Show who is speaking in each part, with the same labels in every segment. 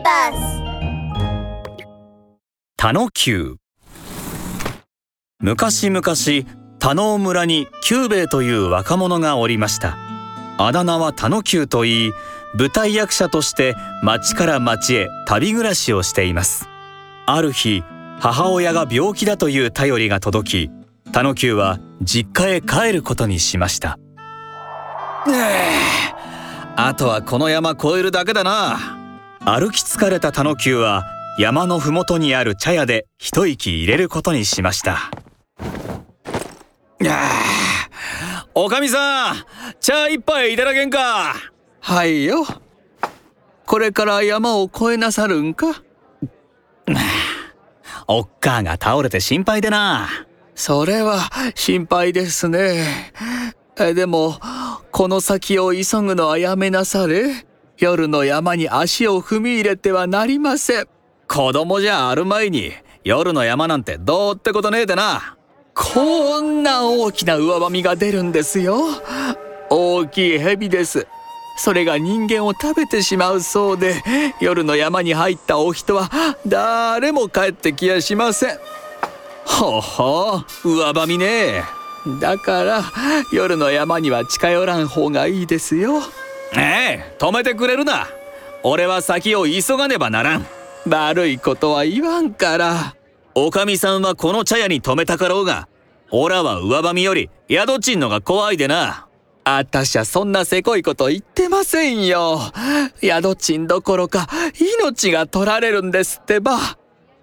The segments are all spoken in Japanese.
Speaker 1: ビバス
Speaker 2: 田野久昔々田野村に久兵衛という若者がおりました。あだ名は田野久といい舞台役者として町から町へ旅暮らしをしています。ある日母親が病気だという便りが届き田野久は実家へ帰ることにしました。あとはこの山越えるだけだな歩き疲れた田野久は山のふもとにある茶屋で一息入れることにしました。おかみさん茶一杯いただけんか？
Speaker 3: はいよ。これから山を越えなさるんか？
Speaker 2: おっかあが倒れて心配でな。
Speaker 3: それは心配ですね。えでもこの先を急ぐのはやめなされ夜の山に足を踏み入れてはなりません。
Speaker 2: 子供じゃあるまいに夜の山なんてどうってことねえでな。
Speaker 3: こんな大きな上ばみが出るんですよ。大きい蛇です。それが人間を食べてしまうそうで夜の山に入ったお人は誰も帰ってきやしません。
Speaker 2: ほほう上ばみね
Speaker 3: だから夜の山には近寄らん方がいいですよ。
Speaker 2: ええ止めてくれるな。俺は先を急がねばならん。
Speaker 3: 悪いことは言わんから。
Speaker 2: おかみさんはこの茶屋に止めたかろうがオラは上ばみより宿賃のが怖いでな。
Speaker 3: あたしゃそんなせこいこと言ってませんよ。宿賃どころか命が取られるんですってば。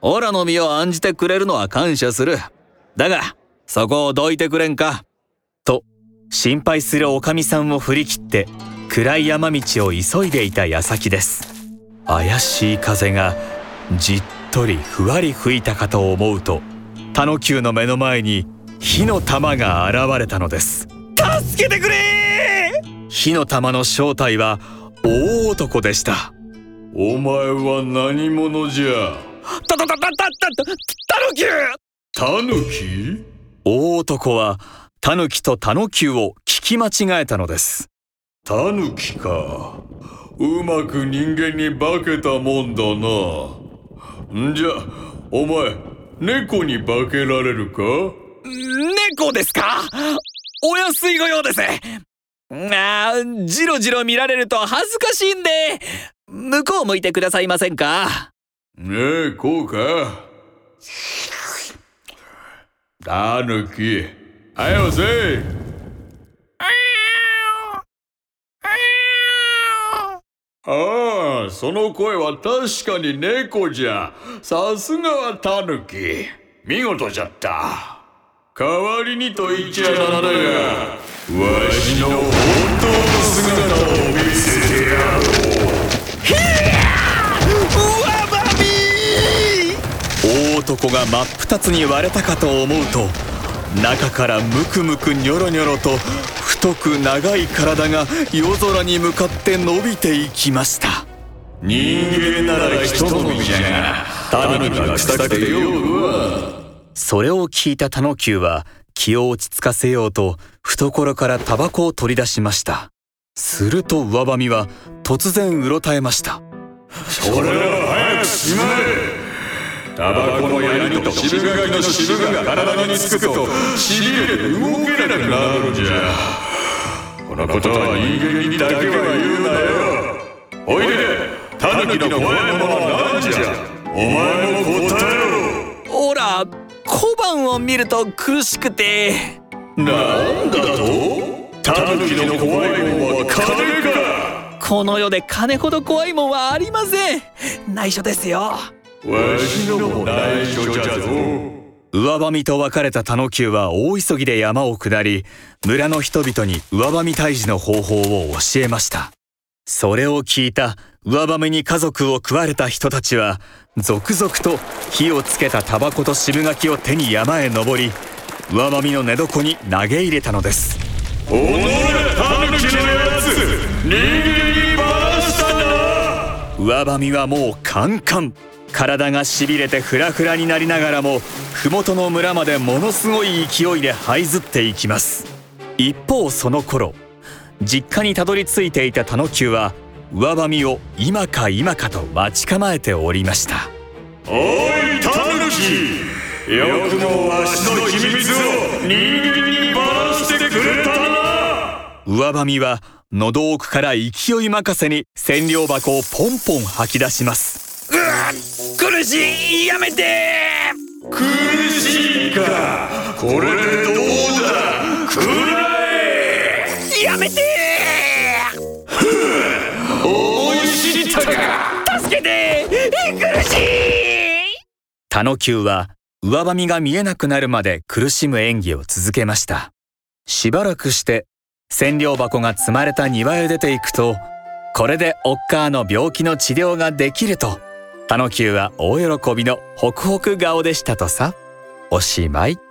Speaker 2: オラの身を案じてくれるのは感謝する。だがそこをどいてくれんか。と心配するおかみさんを振り切って暗い山道を急いでいた矢先です。怪しい風がじっとりふわり吹いたかと思うと田野久の目の前に火の玉が現れたのです。助けてくれ火の玉の正体は大男でした。
Speaker 4: お前は何者じゃ?
Speaker 2: たたたたたたたぬき
Speaker 4: タヌキ
Speaker 2: 大男はタヌキとタノキュを聞き間違えたのです
Speaker 4: タヌキか。うまく人間に化けたもんだな。んじゃお前猫に化けられるか？
Speaker 2: 猫ですか？お安いご用です。あーじろじろ見られると恥ずかしいんで。向こう向いてくださいませんか？
Speaker 4: ねえこうか。タヌキはよせああその声は確かに猫じゃ。さすがはタヌキ。見事じゃった。代わりにと言っちゃなんだがわしの本当の姿を見せてやろう。
Speaker 2: ひゃわばみ大男が真っ二つに割れたかと思うと中からムクムクニョロニョロと太く長い体が夜空に向かって伸びていきました。
Speaker 4: 人間なら人のみじゃがタヌキが臭くてよう。わ
Speaker 2: それを聞いたタノキュウは気を落ち着かせようと懐からタバコを取り出しました。すると上ばみは突然うろたえました。
Speaker 4: それは早くしまえタバコの槍と渋柿の渋が体につくとしびれて動けなくなるのじゃ。のことは人間にだけは言うなよ。おいでタヌキの怖いものは何じゃ。お前も答えろ。
Speaker 2: ほら小判を見ると苦しくて。
Speaker 4: なんだと？タヌキの怖いもんは金か？
Speaker 2: この世で金ほど怖いもんはありません。内緒ですよ。
Speaker 4: わしのも内緒じゃぞ
Speaker 2: 上ばみと別れたタノキュウは大急ぎで山を下り村の人々に上ばみ退治の方法を教えました。それを聞いた上ばみに家族を食われた人たちは続々と火をつけたタバコと渋柿を手に山へ登り上ばみの寝床に投げ入れたのです。
Speaker 4: おのれタヌキのやつ人間にバした。な
Speaker 2: 上ばみはもうカンカン体がしびれてフラフラになりながらも麓の村までものすごい勢いで這いずっていきます。一方その頃実家にたどり着いていたタノキュウは上ばみを今か今かと待ち構えておりました。
Speaker 4: おいタヌキよくもわしの秘密を人間にばらしてくれたな。
Speaker 2: 上ばみは喉奥から勢い任せに千両箱をポンポン吐き出します
Speaker 3: 苦しいやめて。
Speaker 4: 苦しいか。これでどうだ？食らえ
Speaker 3: やめて。
Speaker 4: 思い知ったか。
Speaker 3: 助けて。苦しい。
Speaker 2: タノキューは上ばみが見えなくなるまで苦しむ演技を続けました。しばらくして千両箱が積まれた庭へ出ていくとこれでおっかーの病気の治療ができるとタノキューは大喜びのホクホク顔でしたとさ。おしまい。